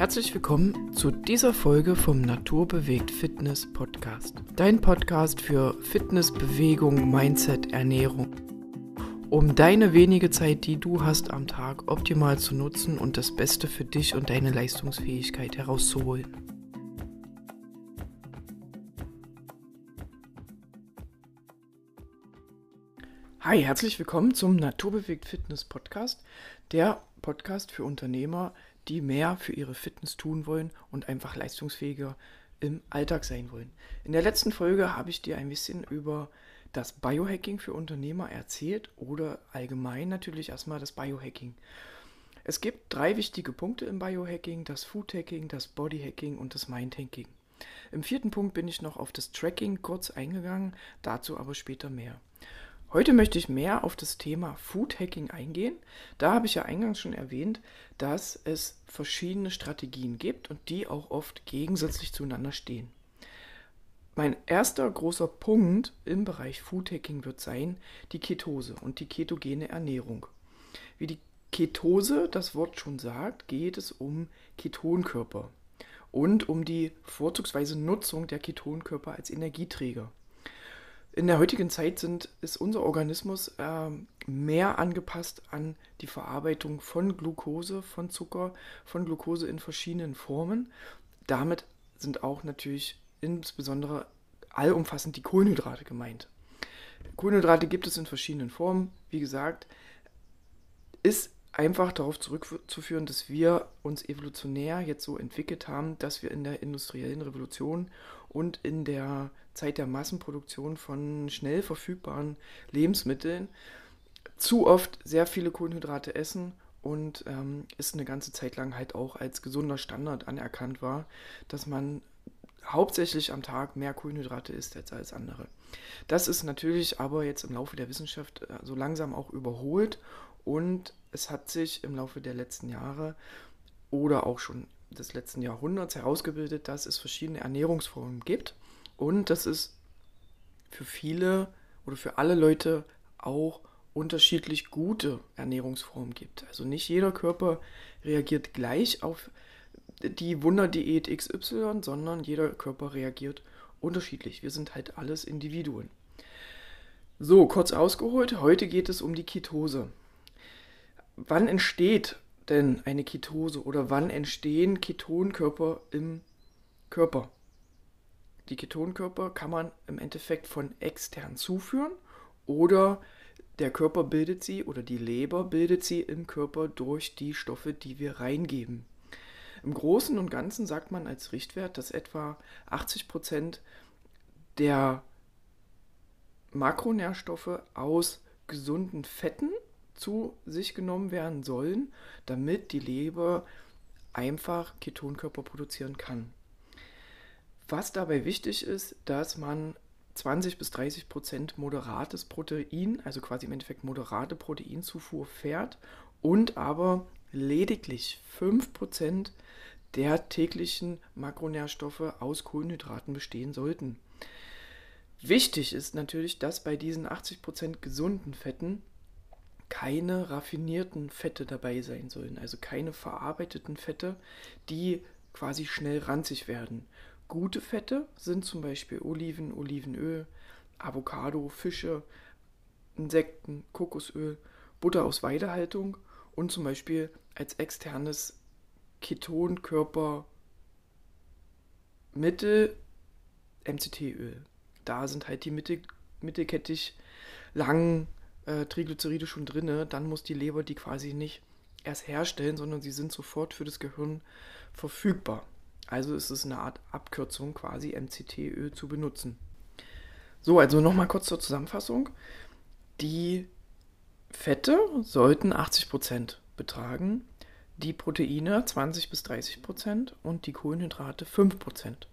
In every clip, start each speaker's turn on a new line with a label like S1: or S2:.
S1: Herzlich willkommen zu dieser Folge vom Naturbewegt Fitness Podcast. Dein Podcast für Fitness, Bewegung, Mindset, Ernährung. Um deine wenige Zeit, die du hast am Tag, optimal zu nutzen und das Beste für dich und deine Leistungsfähigkeit herauszuholen. Hi, herzlich willkommen zum Naturbewegt Fitness Podcast, der Podcast für Unternehmer, die mehr für ihre Fitness tun wollen und einfach leistungsfähiger im Alltag sein wollen. In der letzten Folge habe ich dir ein bisschen über das Biohacking für Unternehmer erzählt oder allgemein natürlich erstmal das Biohacking. Es gibt drei wichtige Punkte im Biohacking, das Foodhacking, das Bodyhacking und das Mindhacking. Im vierten Punkt bin ich noch auf das Tracking kurz eingegangen, dazu aber später mehr. Heute möchte ich mehr auf das Thema Food Hacking eingehen. Da habe ich ja eingangs schon erwähnt, dass es verschiedene Strategien gibt und die auch oft gegensätzlich zueinander stehen. Mein erster großer Punkt im Bereich Food Hacking wird sein die Ketose und die ketogene Ernährung. Wie die Ketose das Wort schon sagt, geht es um Ketonkörper und um die vorzugsweise Nutzung der Ketonkörper als Energieträger in der heutigen Zeit sind, ist unser Organismus äh, mehr angepasst an die Verarbeitung von Glucose, von Zucker, von Glucose in verschiedenen Formen. Damit sind auch natürlich insbesondere allumfassend die Kohlenhydrate gemeint. Kohlenhydrate gibt es in verschiedenen Formen. Wie gesagt, ist einfach darauf zurückzuführen, dass wir uns evolutionär jetzt so entwickelt haben, dass wir in der industriellen Revolution und in der Zeit der Massenproduktion von schnell verfügbaren Lebensmitteln zu oft sehr viele Kohlenhydrate essen und ähm, es eine ganze Zeit lang halt auch als gesunder Standard anerkannt war, dass man hauptsächlich am Tag mehr Kohlenhydrate isst als als andere. Das ist natürlich aber jetzt im Laufe der Wissenschaft äh, so langsam auch überholt und es hat sich im Laufe der letzten Jahre oder auch schon des letzten Jahrhunderts herausgebildet, dass es verschiedene Ernährungsformen gibt und dass es für viele oder für alle Leute auch unterschiedlich gute Ernährungsformen gibt. Also nicht jeder Körper reagiert gleich auf die Wunderdiät XY, sondern jeder Körper reagiert unterschiedlich. Wir sind halt alles Individuen. So, kurz ausgeholt, heute geht es um die Ketose wann entsteht denn eine Ketose oder wann entstehen Ketonkörper im Körper? Die Ketonkörper kann man im Endeffekt von extern zuführen oder der Körper bildet sie oder die Leber bildet sie im Körper durch die Stoffe, die wir reingeben. Im Großen und Ganzen sagt man als Richtwert, dass etwa 80 Prozent der Makronährstoffe aus gesunden Fetten zu sich genommen werden sollen, damit die Leber einfach Ketonkörper produzieren kann. Was dabei wichtig ist, dass man 20 bis 30 Prozent moderates Protein, also quasi im Endeffekt moderate Proteinzufuhr fährt und aber lediglich 5 Prozent der täglichen Makronährstoffe aus Kohlenhydraten bestehen sollten. Wichtig ist natürlich, dass bei diesen 80 Prozent gesunden Fetten keine raffinierten Fette dabei sein sollen, also keine verarbeiteten Fette, die quasi schnell ranzig werden. Gute Fette sind zum Beispiel Oliven, Olivenöl, Avocado, Fische, Insekten, Kokosöl, Butter aus Weidehaltung und zum Beispiel als externes Ketonkörpermittel MCT-Öl. Da sind halt die mittel, mittelkettig langen äh, Triglyceride schon drin, dann muss die Leber die quasi nicht erst herstellen, sondern sie sind sofort für das Gehirn verfügbar. Also ist es eine Art Abkürzung, quasi MCT-Öl zu benutzen. So, also nochmal kurz zur Zusammenfassung. Die Fette sollten 80% betragen, die Proteine 20 bis 30% und die Kohlenhydrate 5%.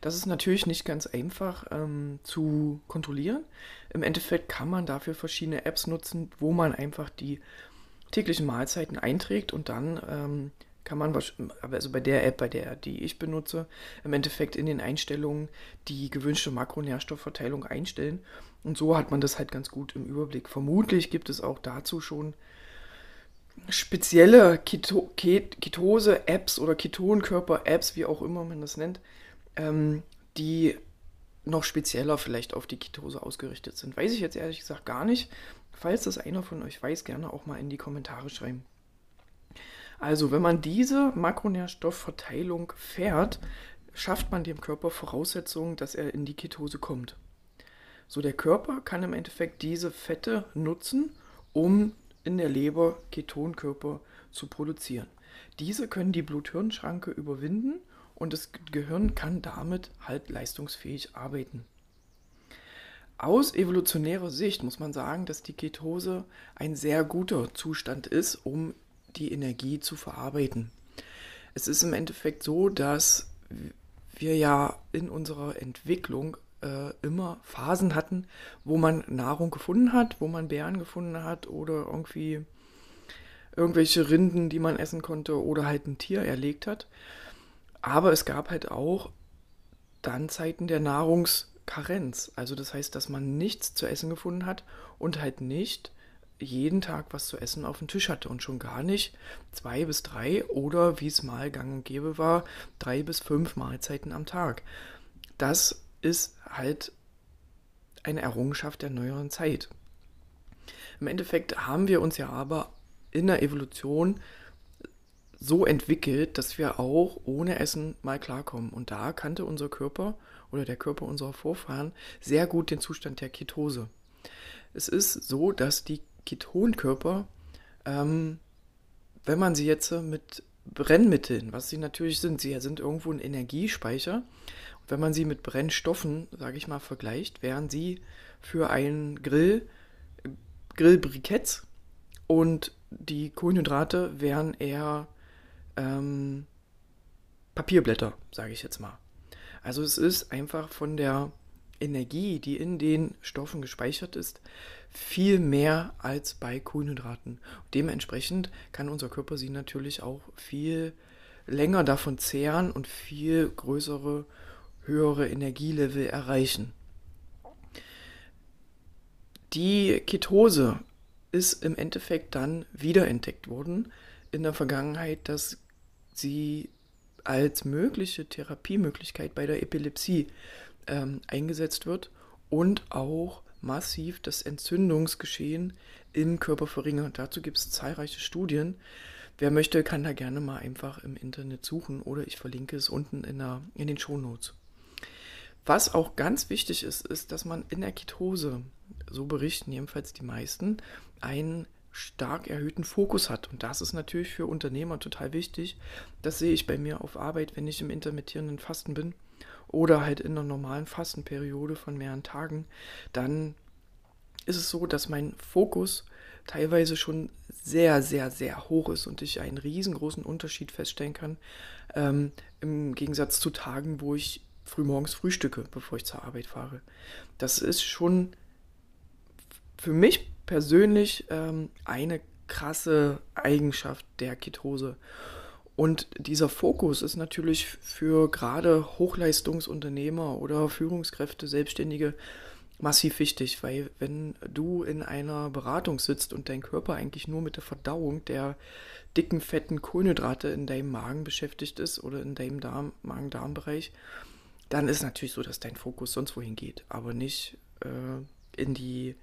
S1: Das ist natürlich nicht ganz einfach ähm, zu kontrollieren. Im Endeffekt kann man dafür verschiedene Apps nutzen, wo man einfach die täglichen Mahlzeiten einträgt und dann ähm, kann man, also bei der App, bei der die ich benutze, im Endeffekt in den Einstellungen die gewünschte Makronährstoffverteilung einstellen. Und so hat man das halt ganz gut im Überblick. Vermutlich gibt es auch dazu schon spezielle Keto Ketose-Apps oder Ketonkörper-Apps, wie auch immer man das nennt, ähm, die noch spezieller vielleicht auf die Ketose ausgerichtet sind. Weiß ich jetzt ehrlich gesagt gar nicht. Falls das einer von euch weiß, gerne auch mal in die Kommentare schreiben. Also, wenn man diese Makronährstoffverteilung fährt, schafft man dem Körper Voraussetzungen, dass er in die Ketose kommt. So, der Körper kann im Endeffekt diese Fette nutzen, um in der Leber Ketonkörper zu produzieren. Diese können die Blut-Hirn-Schranke überwinden und das Gehirn kann damit halt leistungsfähig arbeiten. Aus evolutionärer Sicht muss man sagen, dass die Ketose ein sehr guter Zustand ist, um die Energie zu verarbeiten. Es ist im Endeffekt so, dass wir ja in unserer Entwicklung äh, immer Phasen hatten, wo man Nahrung gefunden hat, wo man Beeren gefunden hat oder irgendwie irgendwelche Rinden, die man essen konnte oder halt ein Tier erlegt hat. Aber es gab halt auch dann Zeiten der Nahrungskarenz. Also das heißt, dass man nichts zu essen gefunden hat und halt nicht jeden Tag was zu essen auf dem Tisch hatte und schon gar nicht zwei bis drei oder wie es mal gang und gäbe war, drei bis fünf Mahlzeiten am Tag. Das ist halt eine Errungenschaft der neueren Zeit. Im Endeffekt haben wir uns ja aber in der Evolution so entwickelt, dass wir auch ohne Essen mal klarkommen. Und da kannte unser Körper oder der Körper unserer Vorfahren sehr gut den Zustand der Ketose. Es ist so, dass die Ketonkörper, ähm, wenn man sie jetzt mit Brennmitteln, was sie natürlich sind, sie sind irgendwo ein Energiespeicher. Und wenn man sie mit Brennstoffen, sage ich mal, vergleicht, wären sie für einen Grill Grillbriketts und die Kohlenhydrate wären eher ähm, Papierblätter, sage ich jetzt mal. Also es ist einfach von der Energie, die in den Stoffen gespeichert ist, viel mehr als bei Kohlenhydraten. Dementsprechend kann unser Körper sie natürlich auch viel länger davon zehren und viel größere, höhere Energielevel erreichen. Die Ketose ist im Endeffekt dann wiederentdeckt worden in der Vergangenheit, dass sie als mögliche Therapiemöglichkeit bei der Epilepsie ähm, eingesetzt wird und auch massiv das Entzündungsgeschehen im Körper verringert. Dazu gibt es zahlreiche Studien. Wer möchte, kann da gerne mal einfach im Internet suchen oder ich verlinke es unten in, der, in den Shownotes. Was auch ganz wichtig ist, ist, dass man in der Ketose, so berichten jedenfalls die meisten, einen stark erhöhten Fokus hat. Und das ist natürlich für Unternehmer total wichtig. Das sehe ich bei mir auf Arbeit, wenn ich im intermittierenden Fasten bin oder halt in einer normalen Fastenperiode von mehreren Tagen. Dann ist es so, dass mein Fokus teilweise schon sehr, sehr, sehr hoch ist und ich einen riesengroßen Unterschied feststellen kann. Ähm, Im Gegensatz zu Tagen, wo ich frühmorgens frühstücke, bevor ich zur Arbeit fahre. Das ist schon für mich persönlich ähm, eine krasse Eigenschaft der Ketose. Und dieser Fokus ist natürlich für gerade Hochleistungsunternehmer oder Führungskräfte, Selbstständige massiv wichtig, weil wenn du in einer Beratung sitzt und dein Körper eigentlich nur mit der Verdauung der dicken, fetten Kohlenhydrate in deinem Magen beschäftigt ist oder in deinem Darm, Magen-Darm-Bereich, dann ist natürlich so, dass dein Fokus sonst wohin geht, aber nicht äh, in die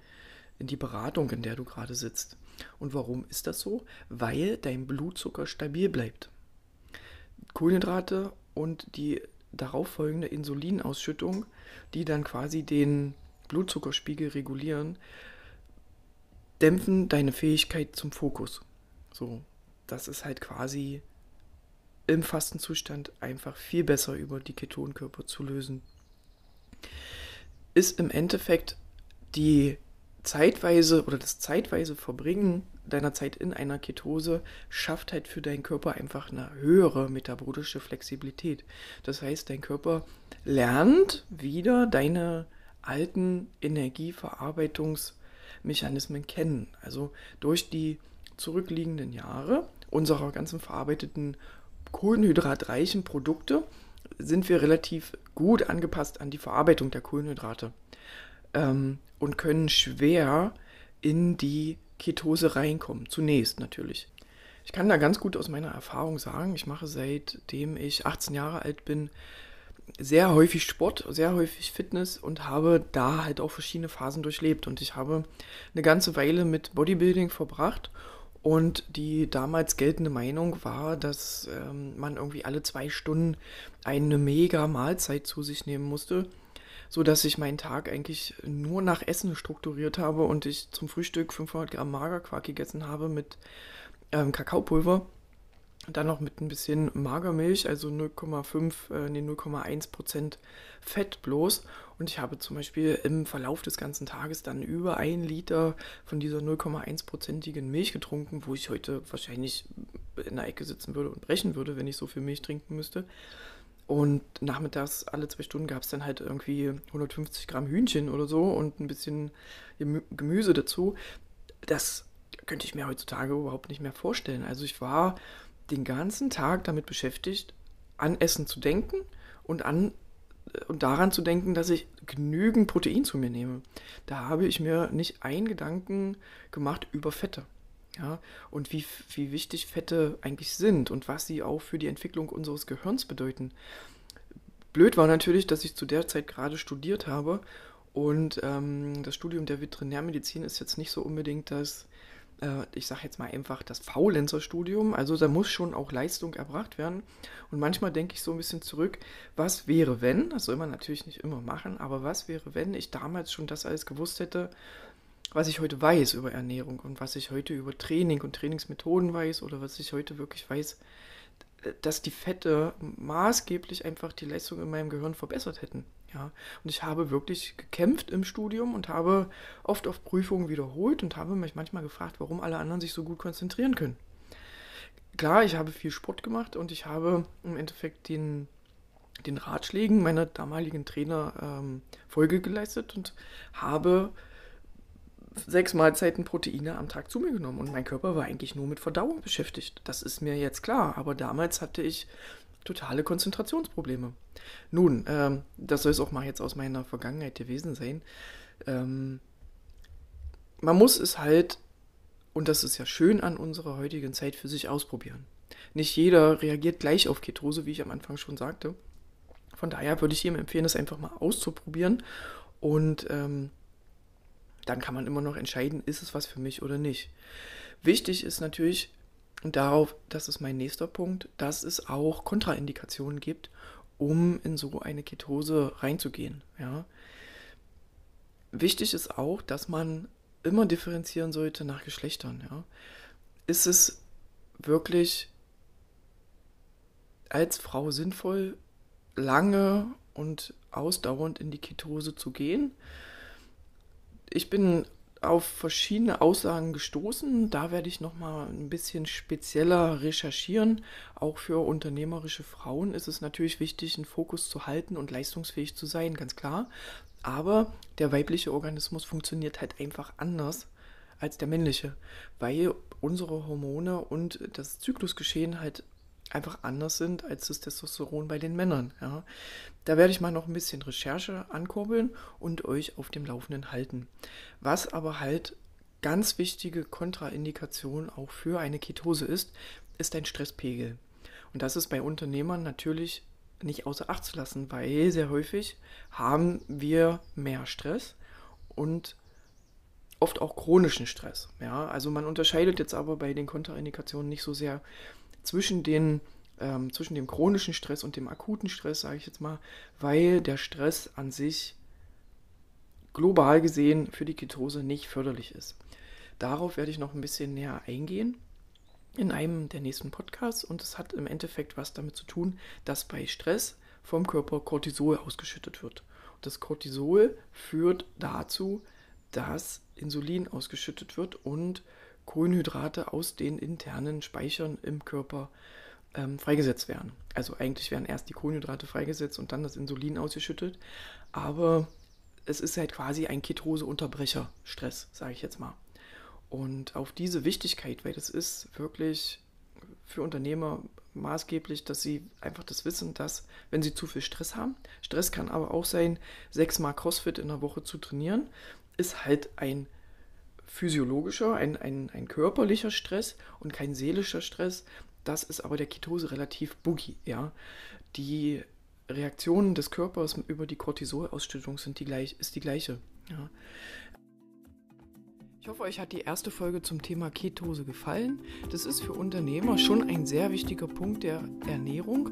S1: in die Beratung, in der du gerade sitzt. Und warum ist das so? Weil dein Blutzucker stabil bleibt. Kohlenhydrate und die darauf folgende Insulinausschüttung, die dann quasi den Blutzuckerspiegel regulieren, dämpfen deine Fähigkeit zum Fokus. So, das ist halt quasi im Fastenzustand einfach viel besser über die Ketonkörper zu lösen. Ist im Endeffekt die zeitweise oder das zeitweise Verbringen deiner Zeit in einer Ketose schafft halt für deinen Körper einfach eine höhere metabolische Flexibilität. Das heißt, dein Körper lernt wieder deine alten Energieverarbeitungsmechanismen kennen. Also durch die zurückliegenden Jahre unserer ganzen verarbeiteten kohlenhydratreichen Produkte sind wir relativ gut angepasst an die Verarbeitung der Kohlenhydrate ähm, und können schwer in die Ketose reinkommen. Zunächst natürlich. Ich kann da ganz gut aus meiner Erfahrung sagen, ich mache seitdem ich 18 Jahre alt bin sehr häufig Sport, sehr häufig Fitness und habe da halt auch verschiedene Phasen durchlebt. Und ich habe eine ganze Weile mit Bodybuilding verbracht. Und die damals geltende Meinung war, dass ähm, man irgendwie alle zwei Stunden eine mega Mahlzeit zu sich nehmen musste, so dass ich meinen Tag eigentlich nur nach Essen strukturiert habe und ich zum Frühstück 500 Gramm Magerquark gegessen habe mit ähm, Kakaopulver dann noch mit ein bisschen Magermilch, also 0,5, äh, nee, 0,1 Prozent Fett bloß. Und ich habe zum Beispiel im Verlauf des ganzen Tages dann über ein Liter von dieser 0,1-prozentigen Milch getrunken, wo ich heute wahrscheinlich in der Ecke sitzen würde und brechen würde, wenn ich so viel Milch trinken müsste. Und nachmittags alle zwei Stunden gab es dann halt irgendwie 150 Gramm Hühnchen oder so und ein bisschen Gemüse dazu. Das könnte ich mir heutzutage überhaupt nicht mehr vorstellen. Also ich war den ganzen Tag damit beschäftigt, an Essen zu denken und an und daran zu denken, dass ich genügend Protein zu mir nehme. Da habe ich mir nicht einen Gedanken gemacht über Fette. Ja, und wie, wie wichtig Fette eigentlich sind und was sie auch für die Entwicklung unseres Gehirns bedeuten. Blöd war natürlich, dass ich zu der Zeit gerade studiert habe und ähm, das Studium der Veterinärmedizin ist jetzt nicht so unbedingt das äh, ich sage jetzt mal einfach, das Faulenzer-Studium. Also da muss schon auch Leistung erbracht werden. Und manchmal denke ich so ein bisschen zurück, was wäre, wenn, das soll man natürlich nicht immer machen, aber was wäre, wenn ich damals schon das alles gewusst hätte, was ich heute weiß über Ernährung und was ich heute über Training und Trainingsmethoden weiß oder was ich heute wirklich weiß, dass die Fette maßgeblich einfach die Leistung in meinem Gehirn verbessert hätten. Ja, und ich habe wirklich gekämpft im Studium und habe oft auf Prüfungen wiederholt und habe mich manchmal gefragt, warum alle anderen sich so gut konzentrieren können. Klar, ich habe viel Sport gemacht und ich habe im Endeffekt den, den Ratschlägen meiner damaligen Trainer ähm, Folge geleistet und habe sechs Mahlzeiten Proteine am Tag zu mir genommen und mein Körper war eigentlich nur mit Verdauung beschäftigt. Das ist mir jetzt klar, aber damals hatte ich totale Konzentrationsprobleme. Nun, ähm, das soll es auch mal jetzt aus meiner Vergangenheit gewesen sein. Ähm, man muss es halt, und das ist ja schön an unserer heutigen Zeit, für sich ausprobieren. Nicht jeder reagiert gleich auf Ketose, wie ich am Anfang schon sagte. Von daher würde ich jedem empfehlen, das einfach mal auszuprobieren. Und ähm, dann kann man immer noch entscheiden, ist es was für mich oder nicht. Wichtig ist natürlich, und darauf, das ist mein nächster Punkt, dass es auch Kontraindikationen gibt, um in so eine Ketose reinzugehen. Ja. Wichtig ist auch, dass man immer differenzieren sollte nach Geschlechtern. Ja. Ist es wirklich als Frau sinnvoll, lange und ausdauernd in die Ketose zu gehen? Ich bin auf verschiedene Aussagen gestoßen. Da werde ich noch mal ein bisschen spezieller recherchieren. Auch für unternehmerische Frauen ist es natürlich wichtig, einen Fokus zu halten und leistungsfähig zu sein, ganz klar. Aber der weibliche Organismus funktioniert halt einfach anders als der männliche, weil unsere Hormone und das Zyklusgeschehen halt einfach anders sind als das Testosteron bei den Männern. Ja. Da werde ich mal noch ein bisschen Recherche ankurbeln und euch auf dem Laufenden halten. Was aber halt ganz wichtige Kontraindikation auch für eine Ketose ist, ist ein Stresspegel. Und das ist bei Unternehmern natürlich nicht außer Acht zu lassen, weil sehr häufig haben wir mehr Stress und oft auch chronischen Stress. Ja, also man unterscheidet jetzt aber bei den Kontraindikationen nicht so sehr zwischen, den, ähm, zwischen dem chronischen Stress und dem akuten Stress, sage ich jetzt mal, weil der Stress an sich global gesehen für die Ketose nicht förderlich ist. Darauf werde ich noch ein bisschen näher eingehen in einem der nächsten Podcasts und es hat im Endeffekt was damit zu tun, dass bei Stress vom Körper Cortisol ausgeschüttet wird. Und das Cortisol führt dazu, dass Insulin ausgeschüttet wird und Kohlenhydrate aus den internen Speichern im Körper ähm, freigesetzt werden. Also eigentlich werden erst die Kohlenhydrate freigesetzt und dann das Insulin ausgeschüttet. Aber es ist halt quasi ein Ketose-Unterbrecher-Stress, sage ich jetzt mal. Und auf diese Wichtigkeit, weil das ist wirklich für Unternehmer maßgeblich, dass sie einfach das wissen, dass wenn sie zu viel Stress haben, Stress kann aber auch sein, sechsmal CrossFit in der Woche zu trainieren, ist halt ein physiologischer, ein, ein, ein körperlicher Stress und kein seelischer Stress. Das ist aber der Ketose relativ boogie, ja. Die Reaktionen des Körpers über die Cortisolausschüttung sind die gleich, ist die gleiche. Ja. Ich hoffe, euch hat die erste Folge zum Thema Ketose gefallen. Das ist für Unternehmer schon ein sehr wichtiger Punkt der Ernährung.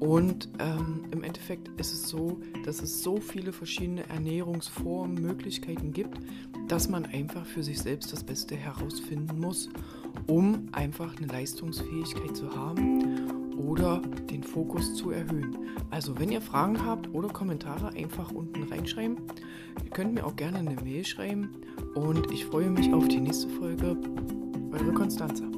S1: Und ähm, im Endeffekt ist es so, dass es so viele verschiedene Ernährungsformen, Möglichkeiten gibt, dass man einfach für sich selbst das Beste herausfinden muss, um einfach eine Leistungsfähigkeit zu haben oder den Fokus zu erhöhen. Also wenn ihr Fragen habt oder Kommentare, einfach unten reinschreiben. Ihr könnt mir auch gerne eine Mail schreiben und ich freue mich auf die nächste Folge. Eure Konstanze.